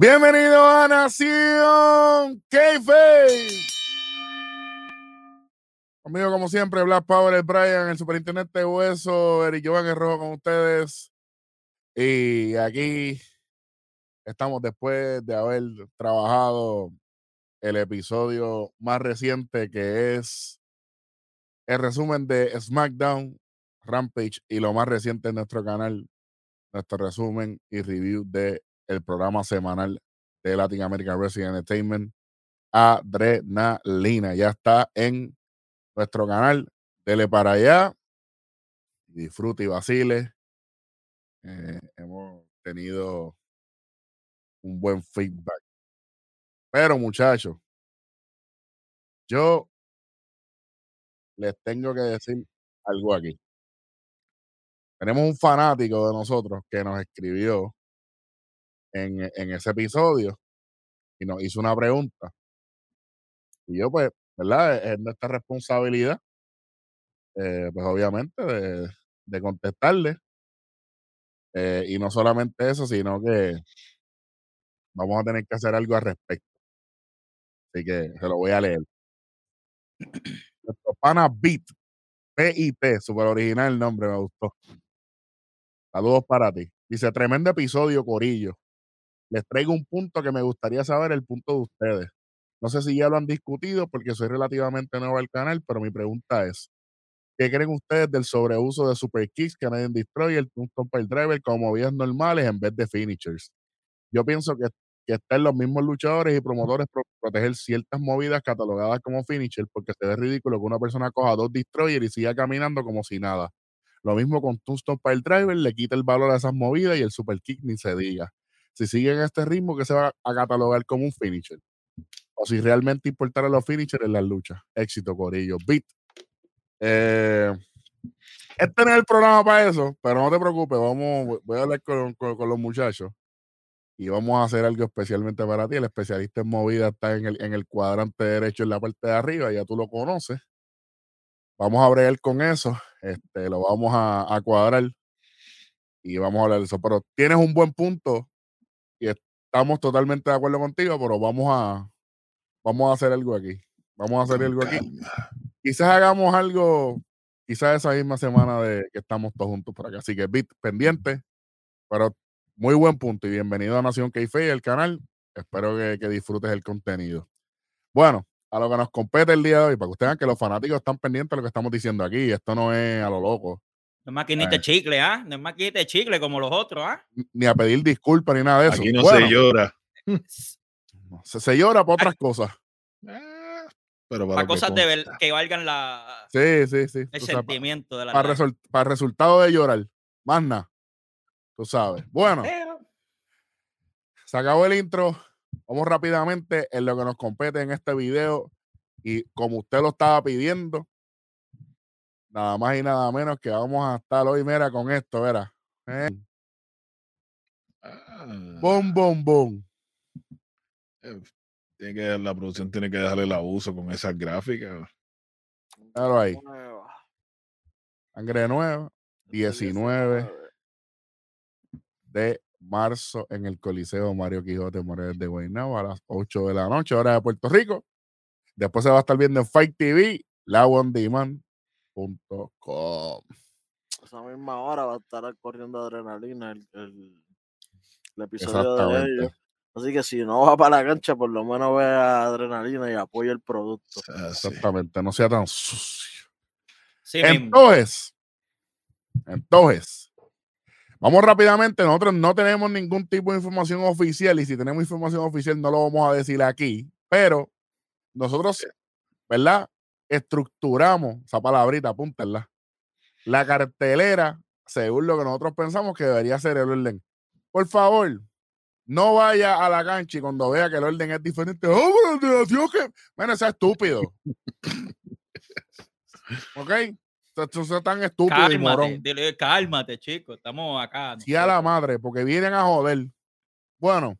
Bienvenido a Nación. Conmigo, como siempre, Black Power, el Brian, el superintendente de Hueso, Eric Jovan Rojo con ustedes. Y aquí estamos después de haber trabajado el episodio más reciente que es el resumen de SmackDown, Rampage y lo más reciente en nuestro canal, nuestro resumen y review de el programa semanal de Latin American Wrestling Entertainment, Adrenalina. Ya está en nuestro canal. Dele para allá. Disfrute y vacile. Eh, hemos tenido un buen feedback. Pero muchachos, yo les tengo que decir algo aquí. Tenemos un fanático de nosotros que nos escribió en, en ese episodio y nos hizo una pregunta. Y yo, pues, ¿verdad? Es nuestra responsabilidad, eh, pues obviamente, de, contestarle. Eh, y no solamente eso, sino que vamos a tener que hacer algo al respecto. Así que se lo voy a leer. Nuestro pana Beat, PIP, super original el nombre, me gustó. Saludos para ti. Dice, tremendo episodio, Corillo. Les traigo un punto que me gustaría saber el punto de ustedes. No sé si ya lo han discutido porque soy relativamente nuevo al canal, pero mi pregunta es, ¿qué creen ustedes del sobreuso de Super Kicks, Canadian Destroyer, Tombstone Pile Driver como movidas normales en vez de finishers? Yo pienso que, que están los mismos luchadores y promotores pro- proteger ciertas movidas catalogadas como finisher porque se ve ridículo que una persona coja dos Destroyer y siga caminando como si nada. Lo mismo con Tombstone Pile Driver, le quita el valor a esas movidas y el Super Kick ni se diga. Si siguen este ritmo, que se va a catalogar como un finisher? O si realmente importara los finishers en las luchas. Éxito, Corillo. Beat. Eh, este no es el programa para eso, pero no te preocupes, vamos, voy a hablar con, con- los muchachos y vamos a hacer algo especialmente para ti. El especialista en movida está en el, en el cuadrante derecho en la parte de arriba, ya tú lo conoces. Vamos a bregar con eso, este, lo vamos a, cuadrar y vamos a hablar de eso. Pero tienes un buen punto estamos totalmente de acuerdo contigo, pero vamos a, vamos a hacer algo aquí. Vamos a hacer algo aquí. Quizás hagamos algo, quizás esa misma semana de que estamos todos juntos por acá. Así que bit pendiente, pero muy buen punto y bienvenido a Nación Keife, el canal. Espero que, que disfrutes el contenido. Bueno, a lo que nos compete el día de hoy, para que ustedes vean que los fanáticos están pendientes de lo que estamos diciendo aquí. Esto no es a lo loco, No es maquinita de chicle, ¿ah? No es maquinita de chicle como los otros, ¿ah? ni a pedir disculpas ni nada de eso. Aquí no Bueno, se llora. se, se llora para otras cosas. Ah, Pero para, Para cosas de ver, que valgan la, Sí, sí, sí. el sentimiento de la para, para el resultado de llorar. Más nada. Tú sabes. Bueno. Pero, Se acabó el intro. Vamos rápidamente en lo que nos compete en este video. Y como usted lo estaba pidiendo, nada más y nada menos que vamos a estar hoy, mira, con esto, verá. Eh, Ah, Bom, bom, bom. eh, tiene que, la producción tiene que dejarle el abuso con esas gráficas. Claro ahí. Nueva. Sangre nueva. 19 de marzo en el Coliseo Mario Quijote Morales de Guaynabo a las 8 de la noche, hora de Puerto Rico. Después se va a estar viendo en Fight TV, laondemand.com. Esa misma hora va a estar corriendo adrenalina el, el, el episodio de ellos. Así que si no va para la cancha, por lo menos vea adrenalina y apoya el producto. Ah. Exactamente, no sea tan sucio. sí mismo. Entonces, entonces, vamos rápidamente. Nosotros no tenemos ningún tipo de información oficial y si tenemos información oficial no lo vamos a decir aquí, pero nosotros, ¿verdad? Estructuramos esa palabrita, apúntenla. La cartelera, según lo que nosotros pensamos que debería ser el orden. Por favor, no vaya a la cancha y cuando vea que el orden es diferente, ¡oh, pero Nación que. Bueno, sea estúpido. ¿Ok? Eso es tan estúpido y morón. Cálmate, dile, cálmate, chico. Estamos acá. Sí a la madre, porque vienen a joder. Bueno,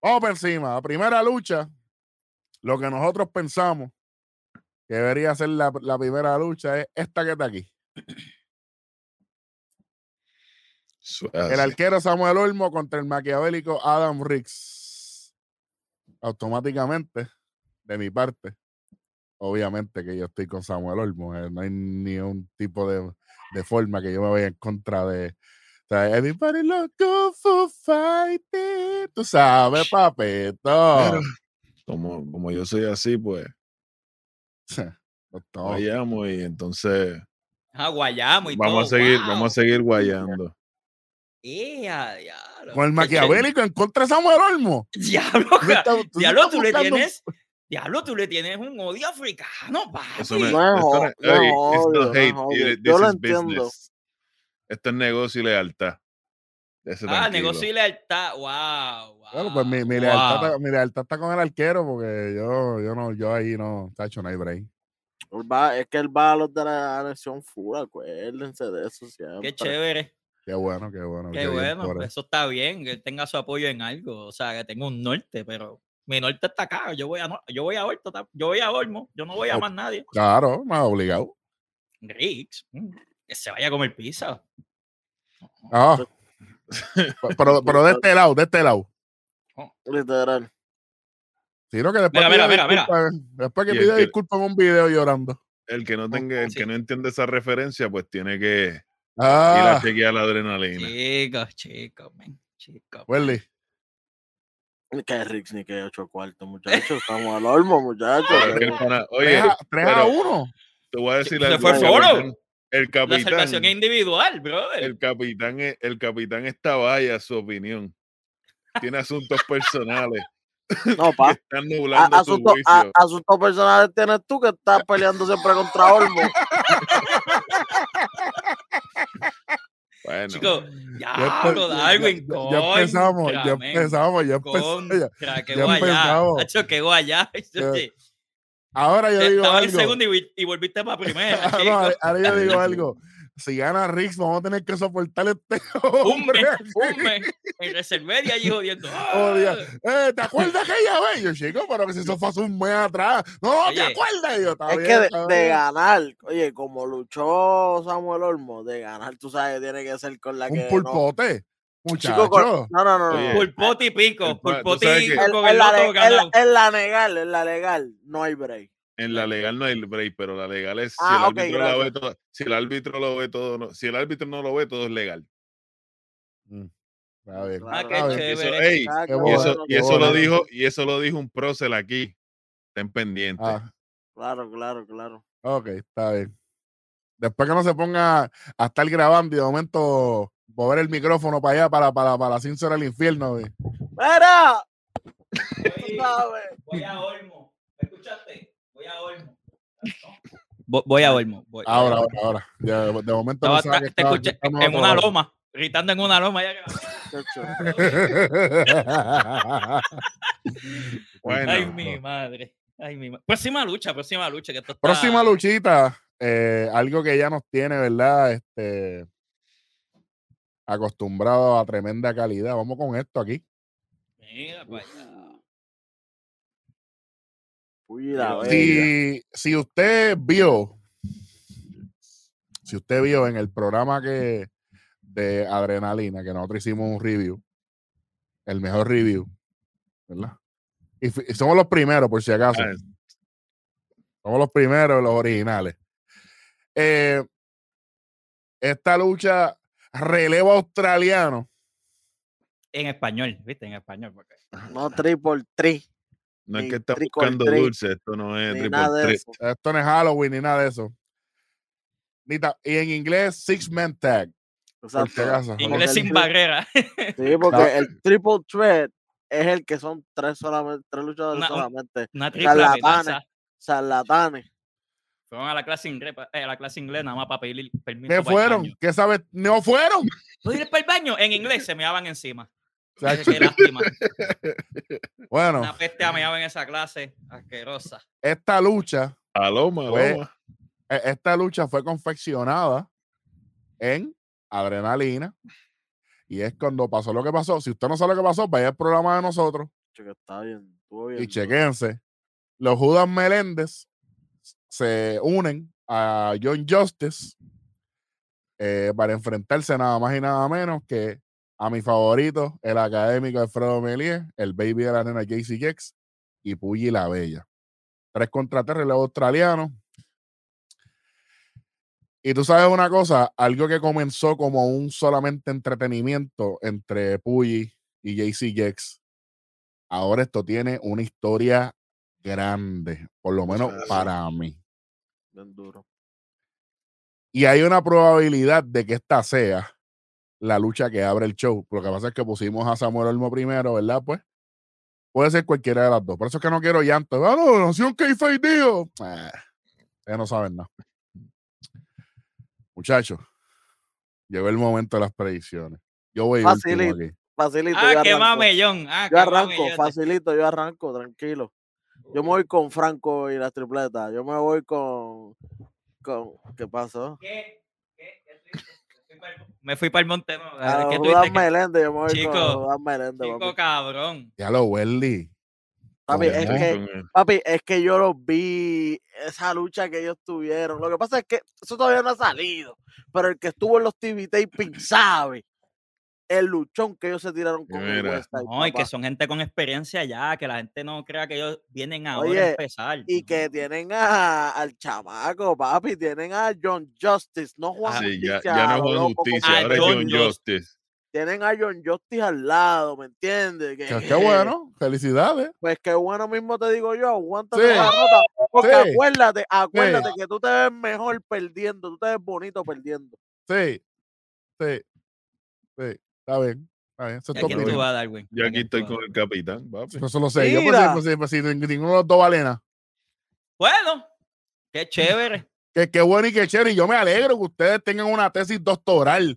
vamos por encima. La primera lucha, lo que nosotros pensamos que debería ser la, la primera lucha es esta que está aquí. El arquero Samuel Olmo contra el maquiavélico Adam Riggs. Automáticamente, de mi parte, obviamente que yo estoy con Samuel Olmo. eh, No hay ni un tipo de, de forma que yo me vaya en contra de. O sea, everybody loco for fighting. Tú sabes, papito. Pero, como, como yo soy así, pues Vayamos y entonces Ah, guayamo y vamos a seguir, wow. vamos a seguir guayando. Con el maquiavélico en contra de Samuel Olmo. Diablo, Tú diablo, le tienes. Diablo, tú le tienes un odio africano, papi. Eso No esto no no no Yo lo entiendo. business. Esto es negocio y lealtad. Ese ah, tranquilo. negocio y lealtad. Wow, wow. Bueno, pues mi, mi wow. lealtad, está- mi lealtad está con el arquero porque yo, yo no, yo ahí no, tacho, no hay break. Va- es que él va a los de la anexión full, acuérdense de eso siempre. Qué chévere. Qué bueno, qué bueno. Qué bueno, pues eso está bien, que él tenga su apoyo en algo, o sea, que tenga un norte, pero mi norte está acá, yo voy a, no- yo voy a Horto, ta- yo voy a Olmo, yo no voy a más nadie. Claro, más obligado. Riggs, mm, que se vaya a comer pizza. Ah. Pe- pero, pero de este lado, de este lado. Literal. Sino que después Mira, mira, mira, después que que- disculpas en un video llorando. El que no tenga, el sí. que no entiende esa referencia, pues tiene que ir Ah, a chequear la adrenalina. Chicos, chicos, men, chicos. Welly. Ni que Rix ni que ocho cuartos, muchachos. Estamos al olmo, muchachos. Oye, 3 a, tres a pero 1. te voy a decir Se algo. fue el capitán- La salvación es individual, brother. el capitán, es- el capitán está vaya su opinión. Tiene asuntos personales No, que pa. están A- nublando su Asuntos a- juicio. asuntos personales tienes tú que estás peleando siempre contra Olmo. Bueno, Chicos, Ya diablo, empe- Darwin, ya- ya- ya empezamos, ya contra, empezamos, ya empezamos. ya. Contra, qué ya guayá. empezamos. Hacho, qué guayá. Oye, Ahora yo digo Estaba en algo. segundo y, vi- y volviste para primera. Ah, no, ahora, ahora yo digo algo. Si gana Riggs, vamos a tener que soportar este hombre. Hombre, aquí. hombre, en allí jodiendo. Oh. ¡Ah! Eh, ¿Te acuerdas aquella vez? Yo, chico, pero que si eso fue hace un mes atrás. No, ¿te acuerdas? Y yo, "Está Es bien, que de, está de bien". ganar, oye, como luchó Samuel Olmo, de ganar, tú sabes, tiene que ser con la que. Un no- pulpote. Chico, Muchacho. no, no, no. no. Oye, Pulpote y pico, sabes y que- En, la, loto le- en, la, ganado. en la legal, en la legal, no hay break. en la legal no hay break, pero la legal es si Ah, el ok, árbitro la ve gracias. todo, si el árbitro lo ve todo, no- si el árbitro no lo ve, todo es legal. Ah, qué eso, Chévere. ey, Ah, qué qué y eso, bueno, y lo dijo, y eso lo dijo un prócer aquí. Estén pendientes. Ah, Claro, claro, claro. ok, está bien. Después que no se ponga a estar grabando y de momento mover el micrófono para allá, para, para, para la ciencia del infierno. güey. Voy, voy a Olmo. ¿Me escuchaste? Voy a Olmo. Vo- Voy a Olmo. voy- Ahora, ahora, ahora. Ya, de momento Estaba- pensaba que te estaba- escuché en una loma, gritando en una loma. ya que- lado. Bueno, Ay, mi madre. Ay, mi ma- Próxima lucha, próxima lucha. Que esto está- Próxima luchita, eh, algo que ya nos tiene, ¿verdad? Este acostumbrado a tremenda calidad. Vamos con esto aquí. Mira bella. Si, si usted vio, si usted vio en el programa que de Adrenalina, que nosotros hicimos un review, el mejor review, ¿verdad? Y, somos los primeros, por si acaso. Somos los primeros, los originales. Eh, esta lucha relevo australiano. En español, ¿viste? En español. Porque... No triple tri. no es que está buscando dulce, esto no es Ni triple eso. Esto no es Halloween ni nada de eso. Ni ta- y en inglés, Six Man Tag. Exacto. Inglés el sin tri- barrera. Sí, porque No. el triple threat es el que son tres solamente, tres luchadores Una- un- solamente. Una tripla Charlatanes. amenaza. Fueron a la clase inglés, eh, a la clase inglés nada más para pedir permiso. ¿Qué fueron? ¿Qué sabes? No fueron. ¿Puedo ir para el baño? En inglés se me daban encima. Qué lástima. Bueno, Una peste ameaba en esa clase. Asquerosa. esta lucha, Aloma, Fue- aloma. e- esta lucha fue confeccionada en adrenalina. Y es cuando pasó lo que pasó. Si usted no sabe lo que pasó, vaya al programa de nosotros Che, está bien. y chequense. Los Judas Meléndez se unen a John Justice eh, para enfrentarse nada más y nada menos que a mi favorito, el académico Alfredo Melier, el baby de la nena JC Gex y Puyi la Bella. Tres contra tres, relevo australiano. Y tú sabes una cosa, algo que comenzó como un solamente entretenimiento entre Puyi y JC Gex, ahora esto tiene una historia grande, por lo menos para mí. Bien duro. Y hay una probabilidad de que esta sea la lucha que abre el show. Lo que pasa es que pusimos a Samuel Olmo primero, ¿verdad? Pues puede ser cualquiera de las dos. Por eso es que no quiero llanto. Ah, no, nació un kayfabe, tío. Eh, ya no saben nada. Muchachos, llegó el momento de las predicciones. Yo voy último Facilito. Facilito. Ah, yo qué arranco. mamellón. Ah, Yo arranco, mamellón. facilito, yo arranco, tranquilo. Yo me voy con Franco y las tripletas. Yo me voy con. con ¿Qué pasó? ¿Qué? ¿Qué? Me fui pa'l- Me fui para el monte. ¿no? A ¿Qué Judas tuviste que- Meléndez, yo me voy Chico, con Judas Meléndez, Chico papi. cabrón. Ya lo Welly. Papi, es que, papi, es que yo los vi, esa lucha que ellos tuvieron. Lo que pasa es que eso todavía no ha salido. Pero el que estuvo en los TV taping sabe el luchón que ellos se tiraron con el Mira. West Side, No, y que son gente con experiencia ya, que la gente no crea que ellos vienen ahora Oye, a empezar. Y que tienen a, al chamaco, papi, tienen a John Justice, no Juan Ah, Sí, ya, Justicia. ya a no Juan loco, Justicia, Ah, ahora es John Justice. Justice. Tienen a John Justice al lado, ¿me entiendes? Que, Qué, qué bueno. Felicidades. Pues qué bueno mismo te digo yo, aguántate Sí. la nota. Porque Sí. acuérdate, acuérdate que tú te ves mejor perdiendo, tú te ves bonito perdiendo. Sí. Sí. Sí. Está bien. Está bien. Eso ¿Y es todo tú vas, Darwin? Yo ¿A aquí estoy con el capitán, papi. Eso lo sé. Yo pues, Mira. pues, sí, pues ninguno de los dos balenas. Bueno, qué chévere. Que qué bueno y qué chévere. Y yo me alegro que ustedes tengan una tesis doctoral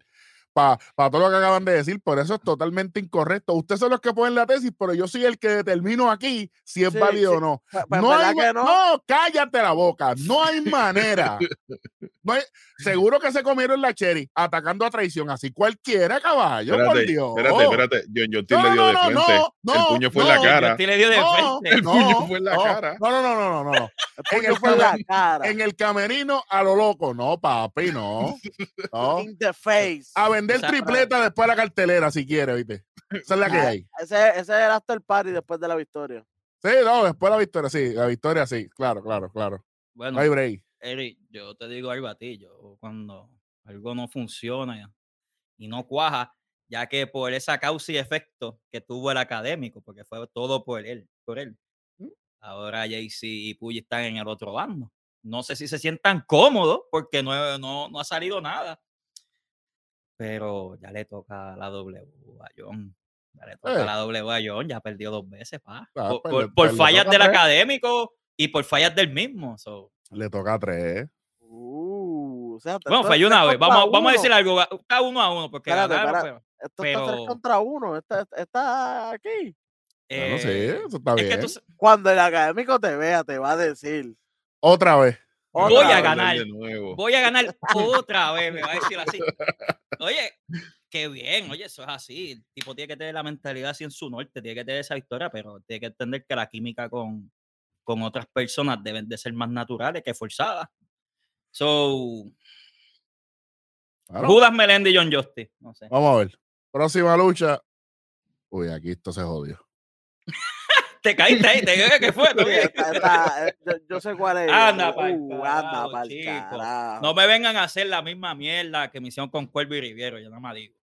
para todo lo que acaban de decir. Por eso es totalmente incorrecto. Ustedes son los que ponen la tesis, pero yo soy el que determino aquí si es Sí, válido sí. o no. No, ¿verdad hay, no? no, cállate la boca. No hay manera. No hay- seguro que se comieron la cherry atacando a traición. Así cualquiera, caballo, por Espérate, Dios. espérate, espérate. John Justice No, le dio no, de frente. no, el no, puño fue en la no, cara. Le dio de No, frente. El puño fue en la no, cara. No, no, no, no, no, no. En el fue en la cara. En el camerino a lo loco. No, papi, no. No. In the face. A vender Esa- tripleta después de la cartelera, si quiere, ¿viste? Esa es la que hay. Ese, ese es el after party después de la victoria. Sí, no, después de la victoria, sí. La victoria, sí. Claro, claro, claro. Bueno, No break. Eric, yo te digo algo a ti. Yo cuando algo no funciona y no cuaja, ya que por esa causa y efecto que tuvo el académico, porque fue todo por él, por él. Mm. Ahora Jaycee y Puyi están en el otro bando. No sé si se sientan cómodos porque no, no, no ha salido nada. Pero ya le toca la W a John. Ya le toca Eh. la W a John. Ya perdió dos veces, pa. Ah, por, pues por- le- por pues le fallas del tres. académico y por fallas del mismo. so. Le toca tres. Uh, o sea, Bueno, falló una vez. Vamos, vamos a decir algo. Está uno a uno porque Espérate, ganaron, espérate. pero, Esto está tres pero- contra uno. Está, está aquí. Bueno, sí, eh, eso está es que bien. tú Cuando el académico te vea, te va a decir. Otra vez. Otra Voy a ganar. Voy a ganar otra vez, me va a decir así. Oye, qué bien, oye, eso es así. El tipo tiene que tener la mentalidad así en su norte, tiene que tener esa victoria, pero tiene que entender que la química con, con otras personas deben de ser más naturales que forzadas. So, Claro. Judas Meléndez y John Justice. No sé. Vamos a ver. Próxima lucha. Uy, aquí esto se jodió. Te caíste ahí, te dije que fue. ¿no? Yo, yo sé cuál es. Anda pa'l Uh, anda pa'l carajo. No me vengan a hacer la misma mierda que me hicieron con Cuervo y Riviero, yo nada más digo.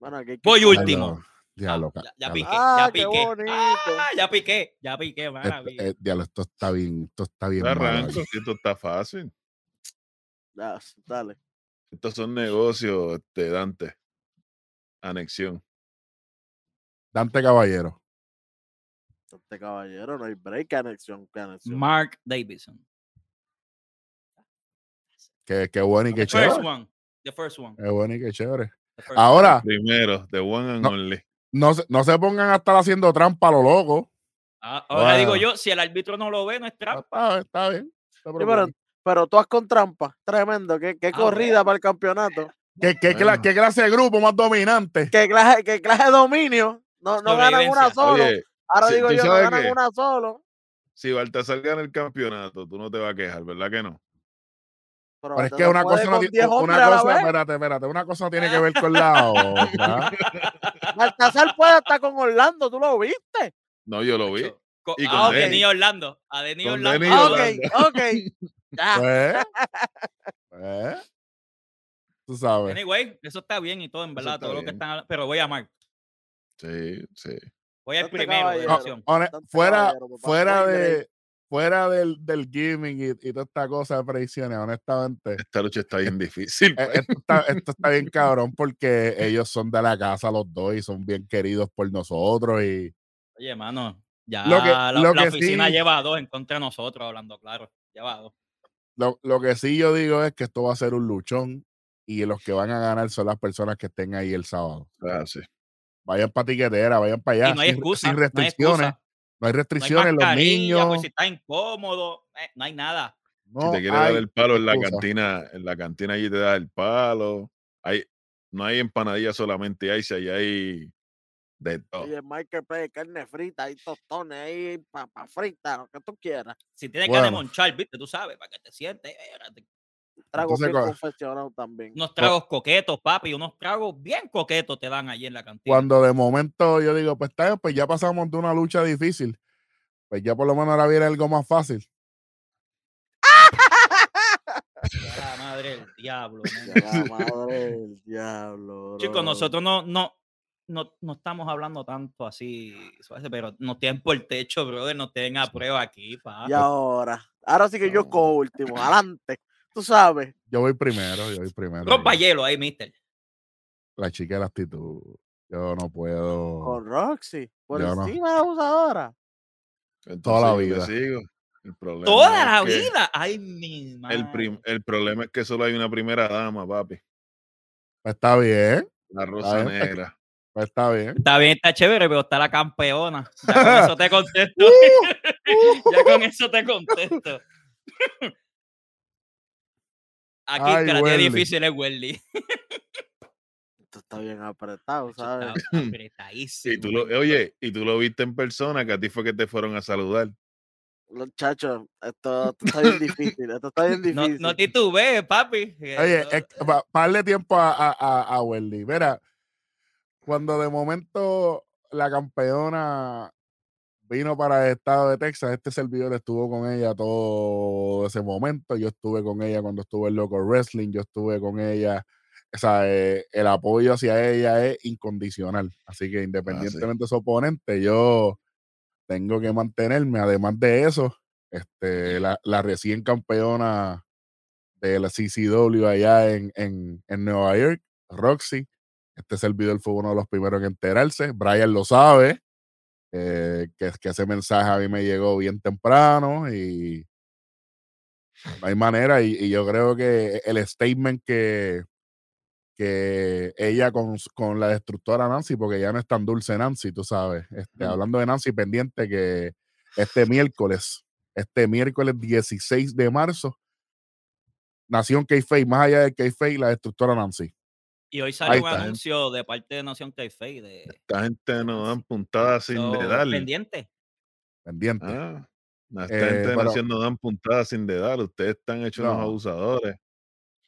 Bueno, aquí Voy último. Ah, ya, ya piqué, Ah, ya qué piqué. bonito. Ah, ya piqué, ya piqué, Esto, maravilla. eh, diablo, esto está bien, esto está bien. Arranco, esto está fácil. Ya, dale. Estos son negocios, este, Dante. Anexión. Dante Caballero. Este caballero, no hay break. ¿Qué anexión? ¿Qué anexión? Mark Davidson. Qué, qué bueno y qué The first chévere. one. The first one. Qué bueno y qué chévere. first Ahora, Primero, the one and No. only. no, se- no se pongan a estar haciendo trampa a lo loco. Ah, ahora digo yo, si el árbitro no lo ve, no es trampa. Está, está bien. Sí, pero, pero tú has con trampa. Tremendo. Qué, qué Ah, corrida para el campeonato. ¿Qué, qué, cla- Bueno. qué clase de grupo más dominante? Qué clase, qué clase de dominio. No, no ganan una. Oye, Ahora sí, digo ¿tú yo, no sabes ganan una solo. si Baltasar gana el campeonato, tú no te vas a quejar, ¿verdad que no? Pero, Pero es que una cosa, no con ti- 10 una cosa, espérate, espérate, una cosa no tiene que ver con la otra. Baltasar puede estar con Orlando, ¿tú lo viste? No, yo lo vi. Cho- co- Y con a Denny. Denny Orlando. A Denny Con Orlando. Denny Ah, Orlando. ok, ok. Ya. Pues, pues, tú sabes. Anyway, eso está bien y todo, en verdad, todo lo que están. Pero voy a Mark. Sí, sí. Voy al primero de hone- fuera fuera de fuera del, del gaming y, y toda esta cosa de predicciones, honestamente, Esta lucha está bien difícil. eh, pues. esto está, esto está bien cabrón porque ellos son de la casa los dos y son bien queridos por nosotros y Oye, mano, ya Lo que- la, lo la que oficina sí- lleva a dos en contra de nosotros, hablando claro. Lleva a dos. lo, lo que sí yo digo es que esto va a ser un luchón y los que van a ganar son las personas que estén ahí el sábado. Ah, sí. Vayan para tiquetera, vayan para allá y no hay sin, excusa. sin no hay restricciones. excusa. No hay No hay restricciones, los mascarilla, niños. pues, si está incómodo, eh, no hay nada. no si te quieres dar hay el palo en la cantina, en la cantina allí te da el palo. Hay, no hay empanadillas solamente, hay, si ahí hay de todo. Oye, Marketplace, carne frita, hay tostones, hay papa frita, lo que tú quieras. Si tienes ganas de Bueno. monchar, viste, tú sabes, para que te sientes. eh. Tragos Entonces, bien confeccionados también. Unos tragos coquetos, papi, unos tragos bien coquetos te dan allí en la cantina. Cuando de momento yo digo, pues está pues ya pasamos de una lucha difícil. Pues ya por lo menos ahora viene algo más fácil. La madre del diablo. la madre del diablo. Chicos, nosotros no, no, no, no estamos hablando tanto así, pero nos tienen por el techo, brother, nos tienen a prueba aquí, papi. Y ahora, ahora sí que yo No. cojo último, adelante. Tú sabes, Yo voy primero, yo voy primero. Rompa hielo ahí, mister. La chica de la actitud. Yo no puedo. con Roxy, por Yo no. encima de la abusadora. Toda la Entonces, yo le vida. sigo. El problema Toda la que vida. Ay, mi madre. El, prim- el problema es que solo hay una primera dama, papi. Pues está bien, La rosa bien, pues, negra. pues está bien. Está bien, está chévere, pero está la campeona. Ya con eso te contesto. Uh, ya con eso te contesto. Aquí Ay, el que la tiene Welly. difícil es Welly. Esto está bien apretado, Está ¿sabes? apretadísimo. Y tú lo, oye, y tú lo viste en persona, que a ti fue que te fueron a saludar. Los chachos, esto, esto está bien difícil, esto está bien No, difícil. no titubees, papi. Oye, no- es pa- pa darle tiempo a, a, a, a Wendy. Mira, cuando de momento la campeona vino para el estado de Texas, este servidor estuvo con ella todo ese momento. Yo estuve con ella cuando estuve en Loco Wrestling, yo estuve con ella. O sea, eh, el apoyo hacia ella es incondicional. Así que independientemente de su oponente, yo tengo que mantenerme. Además de eso, este, la, la recién campeona de la CCW allá en, en, en Nueva York, Roxy. Este servidor fue uno de los primeros en enterarse. Brian lo sabe, eh, que, que ese mensaje a mí me llegó bien temprano y no hay manera. Y, y yo creo que el statement que, que ella con, con la destructora Nancy, porque ya no es tan dulce Nancy, tú sabes. Este. Hablando de Nancy, pendiente que este miércoles, este miércoles 16 de marzo, Nación K-Fake, más allá de K-Fake, la destructora Nancy. Y hoy Ahí salió un anuncio de parte de Nación K-Fake de Esta gente nos dan puntadas sin so, dedal. pendiente. Pendiente. Ah, esta Eh, gente de pero- Nación nos dan puntadas sin dedal. Ustedes están hechos unos No. abusadores.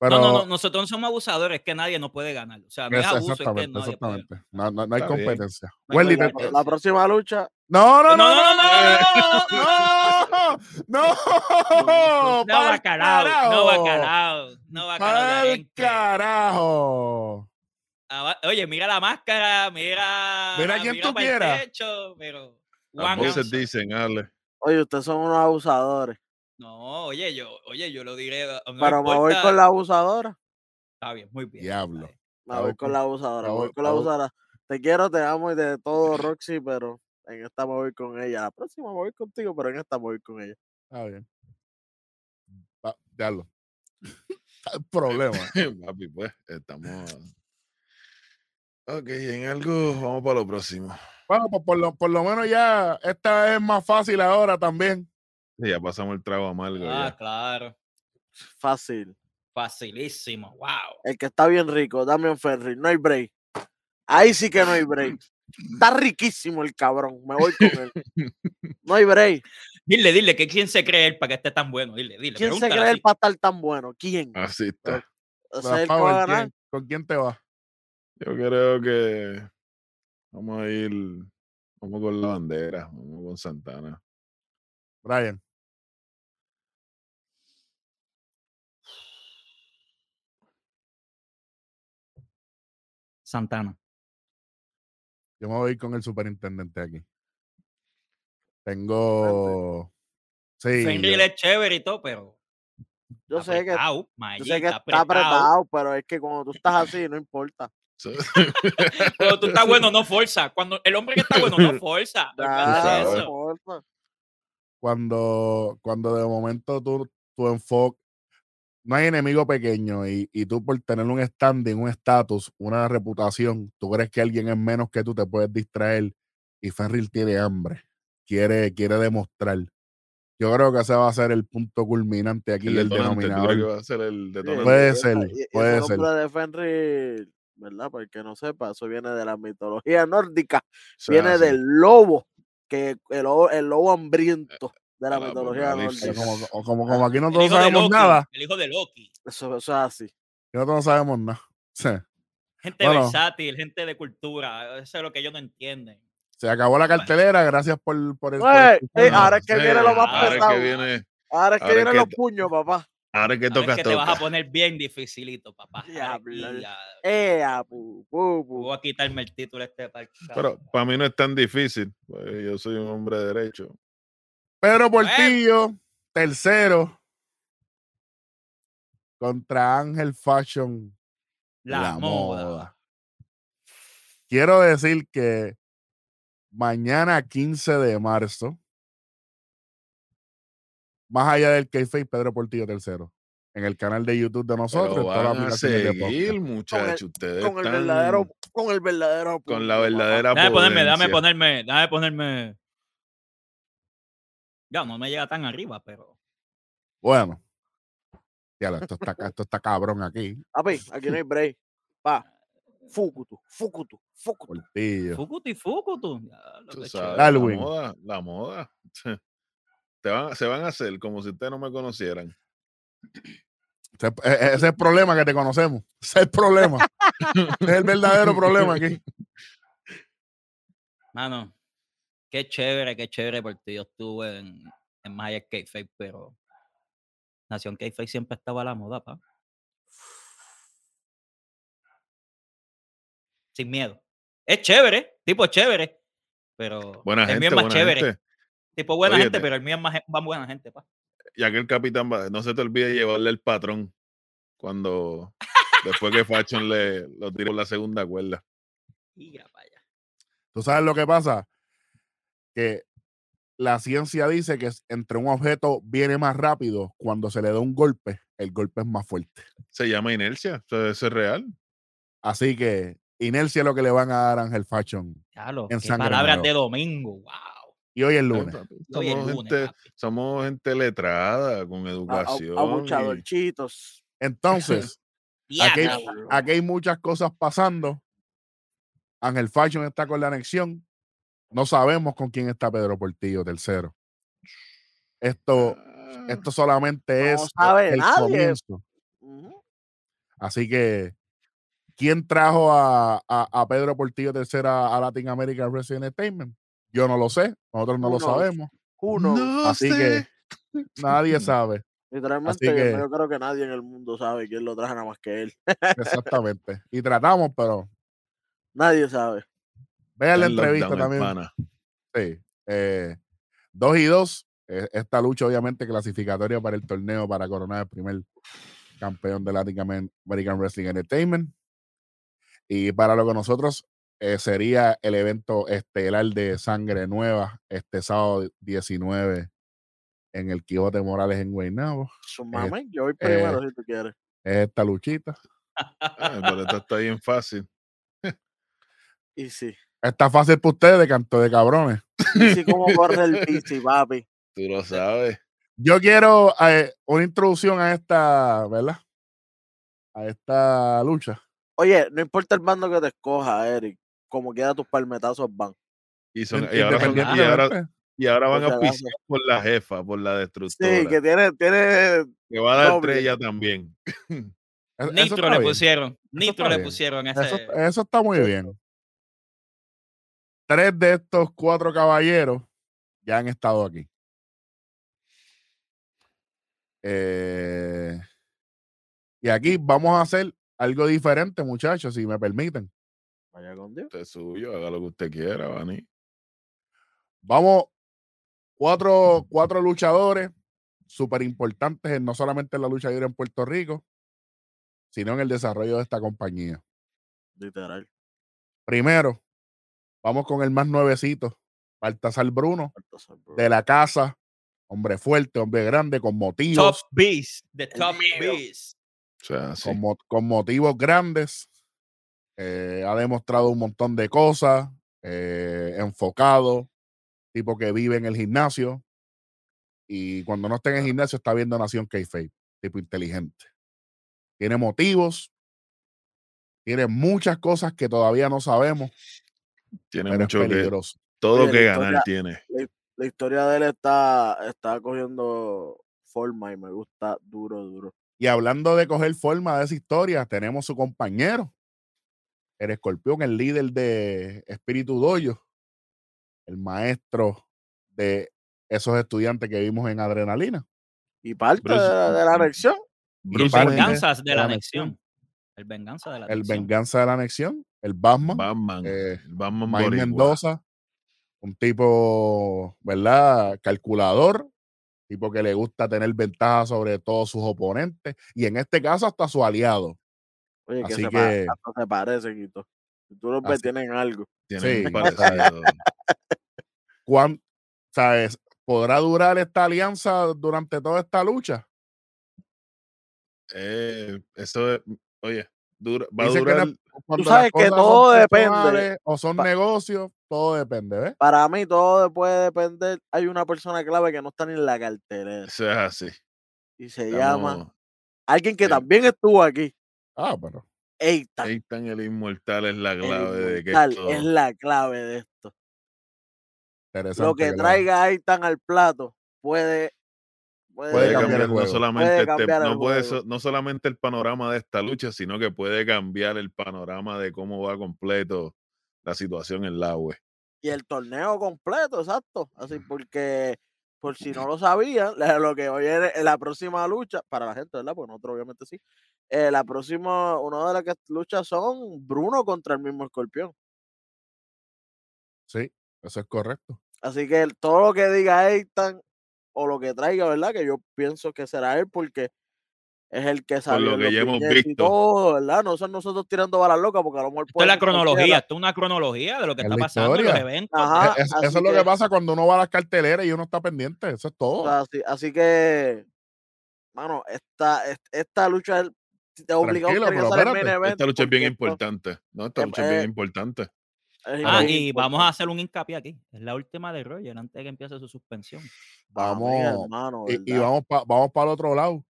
Pero, no, no, no, nosotros no somos abusadores, es que nadie nos puede ganar. O sea, no es es- abuso, es que exactamente, puede exactamente. No, no- no hay competencia. No Wendy, la, próxima lucha, no, no, no, No, no, no, no, no, no, No bacalao, no carajo. bacalao, no bacalao de Pa'l arenque. carajo. Ah, Oye, mira la máscara, mira. Mira quién tú quieras. techo, pero. Voces dicen, Ale. oye, ustedes son unos abusadores. No, oye, yo, oye, yo lo diré. no pero me voy con la abusadora. Está bien, muy bien. Diablo. Me voy con la abusadora, me voy con la abusadora. Te quiero, te amo y de todo, Roxy, pero en esta me voy con ella. La próxima me voy contigo, pero en esta me voy con ella. Está bien. Va, el problema. Papi, pues, estamos. Ok, en algo, vamos para lo próximo. Bueno, pues por lo, por lo menos ya esta es más fácil ahora también. Sí, ya pasamos el trago amargo. Ah, ya. claro. Fácil. Facilísimo. Wow. El que está bien rico, Damian Ferry, no hay break. Ahí sí que no hay break. Está riquísimo el cabrón, me voy con él. No hay break. Dile, dile, que quién se cree él para que esté tan bueno. Dile, dile. ¿Quién se cree él para estar tan bueno? ¿Quién? Así está. Ese Rafa, es el que va a ¿con ganar. quién- ¿Con quién te vas? Yo creo que vamos a ir, vamos con la bandera, vamos con Santana. Brian. Santana. Yo me voy a ir con el superintendente aquí. Tengo. Sí. Fenrir yo- es chévere y todo, pero. Yo sé que, yo sé que está apretado. pero es que cuando tú estás así, no importa. Cuando tú estás bueno, no forza. Cuando el hombre que está bueno, no forza. Olvídate de Ah, sabes. no importa. cuando, cuando de momento tú, tu enfoque, no hay enemigo pequeño y, y tú por tener un standing, un estatus, una reputación, tú crees que alguien es menos que tú, te puedes distraer y Fenrir tiene hambre, quiere, quiere demostrar. Yo creo que ese va a ser el punto culminante aquí, el el, detonante, ¿tú crees denominador. que va a ser el detonante? Puede ser, puede ser. nombre de Fenrir, ¿verdad? Para el que no sepa, eso viene de la mitología nórdica. O sea, viene así. del lobo, que el lobo, el lobo hambriento de la el mitología nórdica. como, como, como aquí no El todos hijo de sabemos Loki, nada, El hijo de Loki. Eso, eso es así. nosotros no sabemos nada. Sí. Gente Bueno. versátil, gente de cultura. Eso es lo que ellos no entienden. Se acabó la cartelera, gracias por, por el... por Ey, ey, escucharnos. ahora es que Sí, viene lo más ahora es que pesado. viene, ahora es que vienen los puños, papá. ahora es que toca, es que te vas a poner bien dificilito, papá. Diablo. ya- Eh, pu. Voy a quitarme el título este para Pero para mí no es tan difícil. pues, yo soy un hombre derecho. Pedro Portillo, tercero. Contra Ángel Fashion. la, moda. Quiero decir que mañana 15 de marzo, más allá del kayfabe, Pedro Portillo tercero. En el canal de YouTube de nosotros, Pero van a seguir, muchachos. Ustedes Con el están verdadero, con el verdadero con la verdadera Déjame ponerme, déjame potencia. ponerme, déjame ponerme. Ya, no me llega tan arriba, pero. Bueno. Ya, esto está, ca- esto está cabrón aquí. Papi, aquí no hay break. Pa. Fukutu, Fukutu, Fukutu. Portillo. Fukutu y Fukutu. la moda, la moda. Te van, se van a hacer como si ustedes no me conocieran. Ese, e- e- ese es el problema que te conocemos. Ese es el problema. Es el verdadero problema aquí. Mano, qué chévere, qué chévere, porque yo estuve en, en Maya K-Fake, pero Nación K-Fake siempre estaba a la moda, pa. Sin miedo. Es chévere, tipo chévere, pero Buena el gente, mío es más buena chévere. gente. Tipo buena Oye, gente, te- pero el mío es más, más buena gente, pa. Y aquel capitán, va- no se te olvide llevarle el patrón cuando después que Fashion le lo tiró la segunda cuerda. Mira pa' allá. ¿Tú sabes lo que pasa? Que la ciencia dice que entre un objeto viene más rápido cuando se le da un golpe, el golpe es más fuerte. Se llama inercia. Eso, es real. Así que inercia es lo que le van a dar a Ángel Fashion. Diablo, En palabras de domingo, wow. Y hoy es lunes. Y Somos, lunes, gente, somos gente letrada, con A- a- educación. Abuchadorchitos. Entonces, Aquí- aquí hay muchas cosas pasando. Ángel Fashion está con la anexión. No sabemos con quién está Pedro Portillo, tercero. Esto, Ah, esto solamente No es el- sabe el nadie. comienzo. Así que, ¿quién trajo a, a- a Pedro Portillo tercera a Latin American Wrestling Entertainment? Yo no lo sé, nosotros no lo sabemos, Uno. no así sé. nadie sabe Literalmente, así yo- que- yo creo que nadie en el mundo sabe quién lo traje nada más que él. exactamente. Y tratamos, pero Nadie sabe. Vean la entrevista lockdown, también. hermana. Sí. Eh, dos y dos. eh, esta lucha, obviamente, clasificatoria para el torneo para coronar el primer campeón de Latin Amer- American Wrestling Entertainment. Y para lo que nosotros eh, sería el evento estelar de Sangre Nueva este sábado 19 en el Quijote Morales en Guaynabo. Su mamá, yo voy primero si tú quieres. Es esta luchita. Ah, pero esto está bien fácil. Y sí. Está fácil para ustedes, canto de cabrones. Y sí, como corre el bici, papi. Tú lo sabes. Yo quiero eh, una introducción a esta, ¿verdad? A esta lucha. Oye, no importa el bando que te escoja, Eric. Como quiera tus palmetazos van. Y, son, y ahora, son, y ahora. Y ahora van a auspiciar por la jefa, por la destructora. Sí, que tiene, tiene que va a dar doble. ya también. Eso Nitro le bien. pusieron. Nitro le bien. pusieron Eso, ese. eso está muy bien. Tres de estos cuatro caballeros ya han estado aquí. Eh, y aquí vamos a hacer algo diferente, muchachos, si me permiten. Vaya con Dios. Usted es suyo, haga lo que usted quiera, Vani. Vamos, cuatro, cuatro luchadores súper importantes, en- no solamente en la lucha libre en Puerto Rico, sino en el desarrollo de esta compañía. Literal. Primero, vamos con el más nuevecito, Baltasar Bruno, Baltasar, bro. de la casa, hombre fuerte, hombre grande, con Top motivos, Beast. The Top. Beast. O sea, sí. con, mo- con motivos grandes. eh, ha demostrado un montón de cosas, eh, enfocado, tipo que vive en el gimnasio. Y cuando no está en el gimnasio está viendo Nación K-Fape, tipo inteligente. Tiene motivos, tiene muchas cosas que todavía no sabemos, Tiene pero es mucho que, peligroso. todo Oye, que la ganar historia- tiene. La historia de él está, está cogiendo forma y me gusta duro, duro. Y hablando de coger forma de esa historia, tenemos su compañero, el escorpión, el líder de Espíritu Doyo, el maestro de esos estudiantes que vimos en Adrenalina. Y parte Bruce- de, la- de la anexión. Y parte de de la la anexión. El Venganza de la El anexión. Venganza de la Anexión, el Batman, Batman, eh, el Batman Mike boricua. Mendoza, un tipo, ¿verdad? Calculador, tipo que le gusta tener ventaja sobre todos sus oponentes y en este caso hasta su aliado. Oye, que Así se, pa- que- hasta se parece, Quito. Si tú los ves, Así- tienen algo. Tiene Sí. ¿Cuán, ¿Sabes? ¿Podrá durar esta alianza durante toda esta lucha? Eh, eso es, oye, dura, va a Dicen que durar. no- cuando sabes que todo depende. O son Pa- negocios, todo depende, ¿ves? Para mí, todo puede depender. Hay una persona clave que no está ni en la cartelera. Eso es así. Y se llama alguien que sí. también estuvo aquí. Ah, pero Eitan. Eitan el inmortal es la el clave de que esto- es la clave de esto. Lo que lo- traiga Aitan al plato puede, puede, cambiar cambiar, el no solamente Puede este- el no, puede juego. no solamente el panorama de esta lucha, sino que puede cambiar el panorama de cómo va completo la situación en la web. y el torneo completo, exacto. Así porque, por si no lo sabían, lo que hoy es la próxima lucha, para la gente, ¿verdad? Porque nosotros obviamente sí. eh, la próxima, una de las que luchas son Bruno contra el mismo escorpión. Sí, eso es correcto. Así que el- todo lo que diga Eitan o lo que traiga, ¿verdad? Que yo pienso que será él porque es el que salió lo que hemos visto. todo, ¿verdad? No son nosotros tirando balas locas porque a lo mejor Esto es la puede ser cualquiera. cronología, esto es una cronología de lo que Es está pasando en los eventos. Ajá, E- es- así eso es lo que pasa cuando uno va a las carteleras y uno está pendiente. Eso es O todo. sea, así, así que, mano, esta, est- esta lucha es- te tiene que pero espérate, Esta lucha es bien importante. ¿no? Esta es- lucha es bien importante. Ah, y vamos a hacer un hincapié aquí. Es la última de Roger antes de que empiece su suspensión. Vamos, Amén, hermano, y, y vamos para vamos para el otro lado.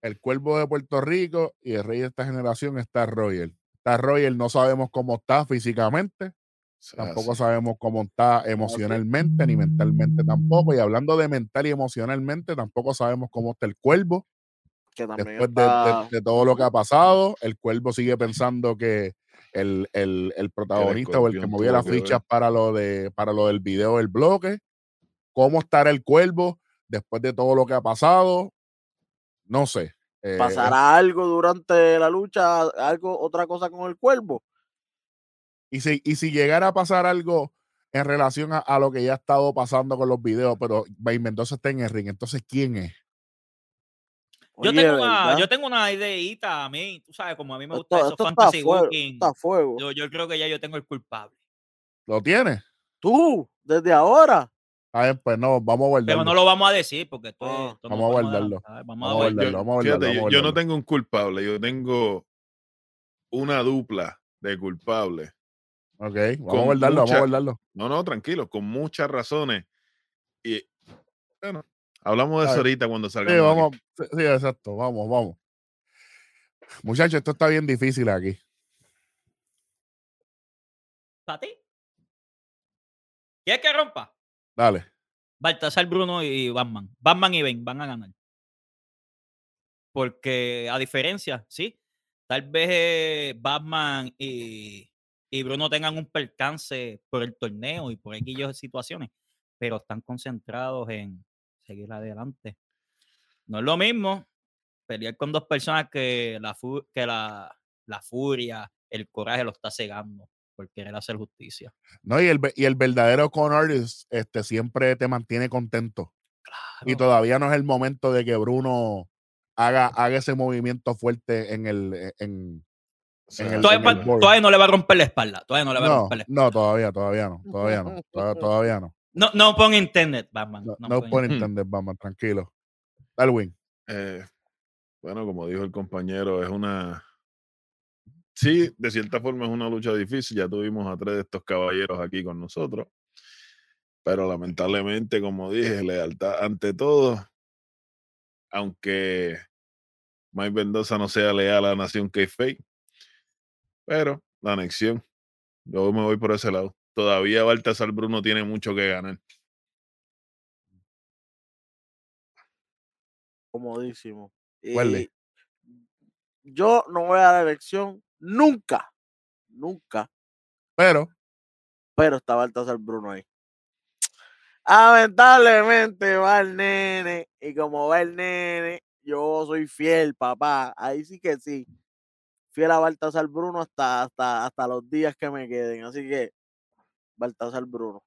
El cuervo de Puerto Rico y el rey de esta generación está Royal. Está Royal, no sabemos cómo está físicamente, tampoco así. sabemos cómo está emocionalmente ni mentalmente tampoco. Y hablando de mental y emocionalmente, tampoco sabemos cómo está el cuervo. que también Después de, de- está- de todo lo que ha pasado, el cuervo sigue pensando que el, el- el protagonista o el que movía las fichas para lo, de, para lo del video del bloque. ¿Cómo estará el cuervo después de todo lo que ha pasado? No sé. Eh, pasará algo durante la lucha, algo, otra cosa con el cuervo. y, si, y si llegara a pasar algo en relación a, a lo que ya ha estado pasando con los videos, pero Mendoza está en el ring, entonces ¿quién es? Yo Oye, tengo, una, yo tengo una ideita a mí, tú sabes, como a mí me Esto- gusta eso esto está fantasy fuego, está fuego. Yo, yo creo que ya yo tengo el culpable. ¿Lo tiene? Tú, desde ahora. Ah, pues no, vamos a guardarlo. Pero no lo vamos a decir porque esto, es- Ah, esto no vamos a guardarlo. Vamos, Vamos a guardarlo. Yo- vamos a guardarlo, fíjate, yo- vamos no tengo un culpable, yo tengo una dupla de culpables. Ok, vamos a guardarlo, vamos a guardarlo. No, no, tranquilo, con muchas razones. Y bueno, hablamos de eso ahorita cuando Sí, salgamos. aquí. vamos, sí, sí, exacto, vamos, vamos. Muchachos, esto está bien difícil aquí. ¿Para ti? ¿Quieres que rompa? Dale. Baltasar Bruno y Batman. Batman y Ben van a ganar. Porque a diferencia, sí, tal vez eh, Batman y, y Bruno tengan un percance por el torneo y por aquellas situaciones, pero están concentrados en seguir adelante. No es lo mismo pelear con dos personas que la, fu- que la, la furia, el coraje lo está cegando por querer hacer justicia. No, y el, ve- y el verdadero Conor es, este, siempre te mantiene contento. Y todavía no es el momento de que Bruno haga, haga ese movimiento fuerte en el. e, En, el- Todavía, en el board. todavía no le va a romper la espalda. Todavía no le va a no, romper la espalda. no, todavía, todavía no. Todavía no. Todavía, todavía no. No, no pon internet, Batman. No, No, no pon internet. vamos, tranquilo. Darwin. Eh, bueno, como dijo el compañero, es una. Sí, de cierta forma es una lucha difícil. Ya tuvimos a tres de estos caballeros aquí con nosotros. Pero lamentablemente, como dije, lealtad ante todo. Aunque Mike Mendoza no sea leal a la nación K-Fake. Pero la anexión. Yo me voy por ese lado. Todavía Baltasar Bruno tiene mucho que ganar. Comodísimo. Y yo no voy a la elección nunca, nunca, Pero, pero está Baltasar Bruno ahí. Lamentablemente va el nene, y como va el nene, yo soy fiel, papá. Ahí sí que sí. Fiel a Baltasar Bruno hasta, hasta, hasta los días que me queden. Así que, Baltasar Bruno.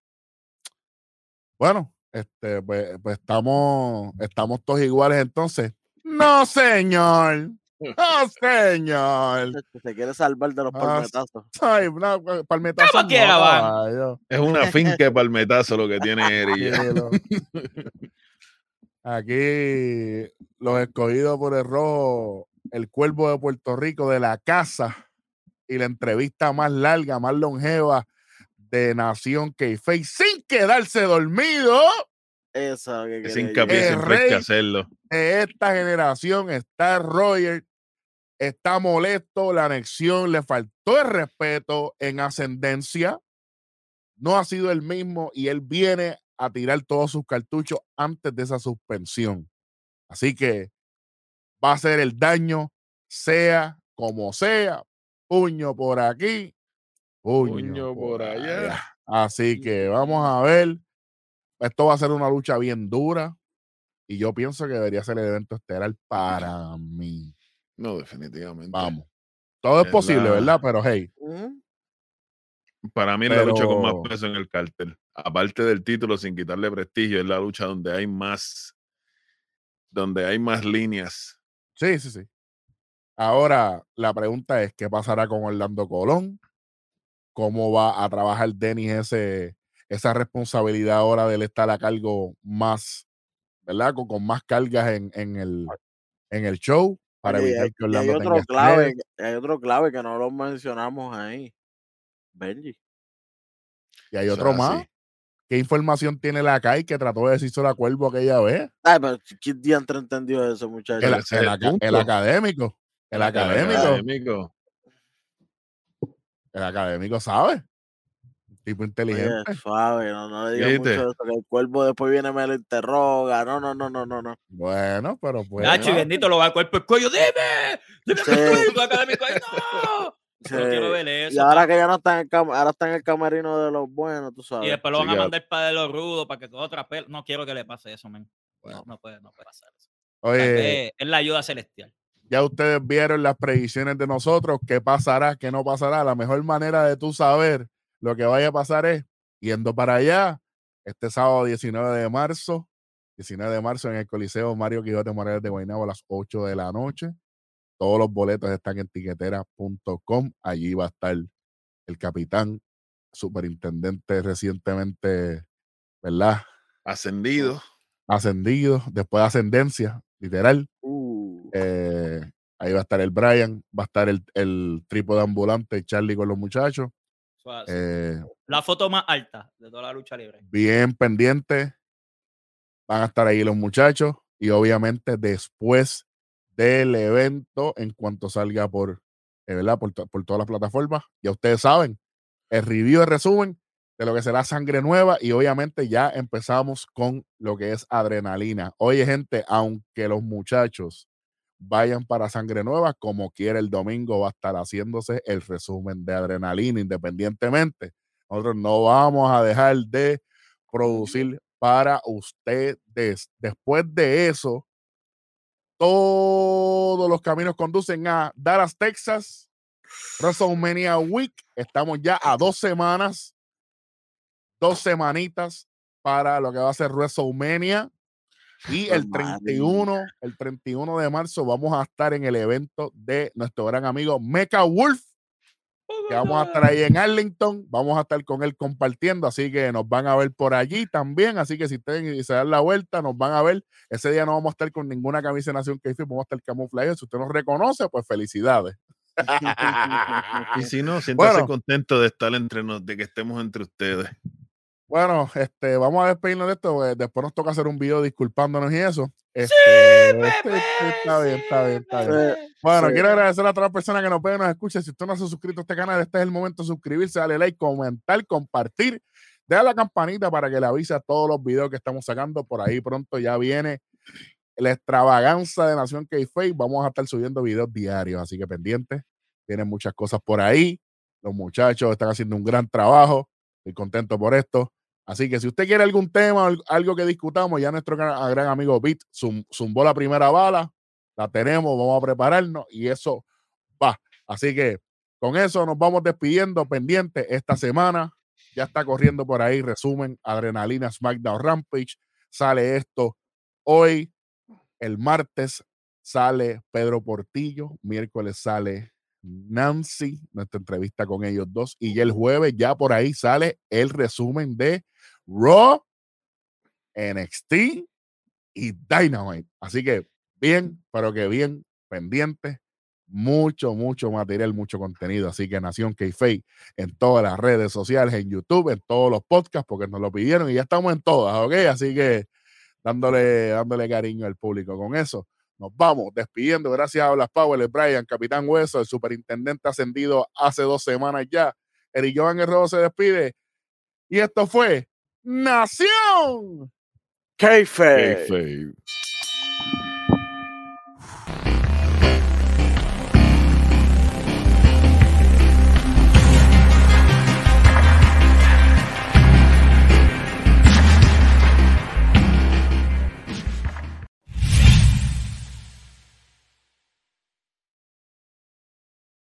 bueno, este, pues, pues estamos, estamos todos iguales entonces. No, señor. No, señor. Se quiere salvar de los palmetazos. Ay, no, pues, palmetazo. ¿Cómo no, caballo. Es una finca de palmetazo lo que tiene Eri. Aquí los escogidos por el rojo, el cuervo de Puerto Rico de la casa y la entrevista más larga, más longeva de Nación K-Face sin quedarse dormido Eso es lo que El siempre hay que hacerlo. de esta generación está Roger, está molesto, la anexión le faltó el respeto en ascendencia, no ha sido el mismo y él viene a tirar todos sus cartuchos antes de esa suspensión. Así que va a ser el daño, sea como sea, puño por aquí, puño, Puño por allá. Así que vamos a ver. Esto va a ser una lucha bien dura. Y yo pienso que debería ser el evento estelar para mí. No, definitivamente. Vamos. Todo es Es posible, la- ¿verdad? Pero hey. Para mí es la lucha con más peso en el cartel. Aparte del título, sin quitarle prestigio, es la lucha donde hay más, donde hay más líneas. sí, sí, sí. Ahora, la pregunta es: ¿qué pasará con Orlando Colón? ¿Cómo va a trabajar Denis ese, esa responsabilidad ahora de él estar a cargo más, ¿verdad? Con, con más cargas en, en el, en el show para Oye, evitar que y hay Orlando otro tenga clave, hay otro clave que no lo mencionamos ahí. Benji. Y hay O otro más. sí. ¿Qué información tiene la CAI que trató de decirse la cuervo aquella vez? Ay, pero ¿quién diantre entendió eso, muchacho? El, el el académico. El académico. El académico sabe. Tipo Oye, inteligente. suave, no, no le digas mucho de eso, que el cuervo después viene y me lo interroga. No, no, no, no, no, no. Bueno, pero pues. Nacho, y bendito lo va al cuerpo el cuello. ¡Dime! ¡Dime que Sí. tú, tu académico! ¡Ay, no! Yo no quiero Sí. ver eso. Y ahora que ya no está en el cam- ahora está en el camerino de los buenos, tú Y sabes. después lo van Sí, a que- mandar para de los rudos, para que coja otra. No quiero que le pase eso, men. No, no puede, no puede pasar eso. O sea, Oye, que es la ayuda celestial. Ya ustedes vieron las predicciones de nosotros. ¿Qué pasará? ¿Qué no pasará? La mejor manera de tú saber lo que vaya a pasar es yendo para allá. Este sábado 19 de marzo. 19 de marzo en el Coliseo Mario Quijote Morales de Guaynabo a las 8 de la noche. Todos los boletos están en tiquetera.com. Allí va a estar el capitán, superintendente recientemente, ¿verdad? Ascendido. Ascendido, después de ascendencia, literal. Uh, Eh, ahí va a estar el Brian, va a estar el, el trípode ambulante, Charlie con los muchachos. Eh, la foto más alta de toda la lucha libre. bien pendientes. Van a estar ahí los muchachos. Y obviamente después del evento, en cuanto salga por, eh, ¿verdad? Por, por todas las plataformas, ya ustedes saben, el review, el resumen, de lo que será sangre nueva y obviamente ya empezamos con lo que es adrenalina. Oye, gente, aunque los muchachos vayan para sangre nueva, como quiera el domingo va a estar haciéndose el resumen de adrenalina independientemente. Nosotros no vamos a dejar de producir para ustedes. Después de eso, todos los caminos conducen a Dallas, Texas, WrestleMania Week. Estamos ya a dos semanas dos semanitas para lo que va a ser WrestleMania. Y el 31, el 31 de marzo vamos a estar en el evento de nuestro gran amigo Mecha Wolf, que vamos a estar ahí en Arlington, vamos a estar con él compartiendo, así que nos van a ver por allí también, así que si ustedes se dan la vuelta, nos van a ver. Ese día no vamos a estar con ninguna camisa de Nación que vamos a estar camuflado. Si usted nos reconoce, pues felicidades. y si no, siéntase contento de estar entre nosotros, de que estemos entre ustedes. Bueno, este, vamos a despedirnos de esto, después nos toca hacer un video disculpándonos y eso. Este, este, está bien, está bien, está bien. Bueno, quiero agradecer a todas las personas que nos ven y nos escuchan. Si usted no se ha suscrito a este canal, este es el momento de suscribirse, darle like, comentar, compartir, deja la campanita para que le avise a todos los videos que estamos sacando. Por ahí pronto ya viene la extravaganza de Nación k Vamos a estar subiendo videos diarios, así que pendientes. Tienen muchas cosas por ahí. Los muchachos están haciendo un gran trabajo. Estoy contento por esto. Así que si usted quiere algún tema, algo que discutamos, ya nuestro gran, amigo Bit zumbó la primera bala, la tenemos, vamos a prepararnos y eso va. Así que con eso nos vamos despidiendo pendiente esta semana. Ya está corriendo por ahí, resumen, Adrenalina SmackDown Rampage. Sale esto hoy, el martes sale Pedro Portillo, miércoles sale Nancy, nuestra entrevista con ellos dos, y el jueves ya por ahí sale el resumen de Raw, NXT y Dynamite. Así que bien, pero que bien pendiente. Mucho, mucho material, mucho contenido. Así que Nación k en todas las redes sociales, en YouTube, en todos los podcasts, porque nos lo pidieron y ya estamos en todas, ¿ok? Así que dándole, dándole cariño al público con eso. Nos vamos despidiendo. Gracias a Blas Power, el Brian, Capitán Hueso, el superintendente ascendido hace dos semanas ya. Eric Joan Herrero se despide. Y esto fue Nación Kayfabe.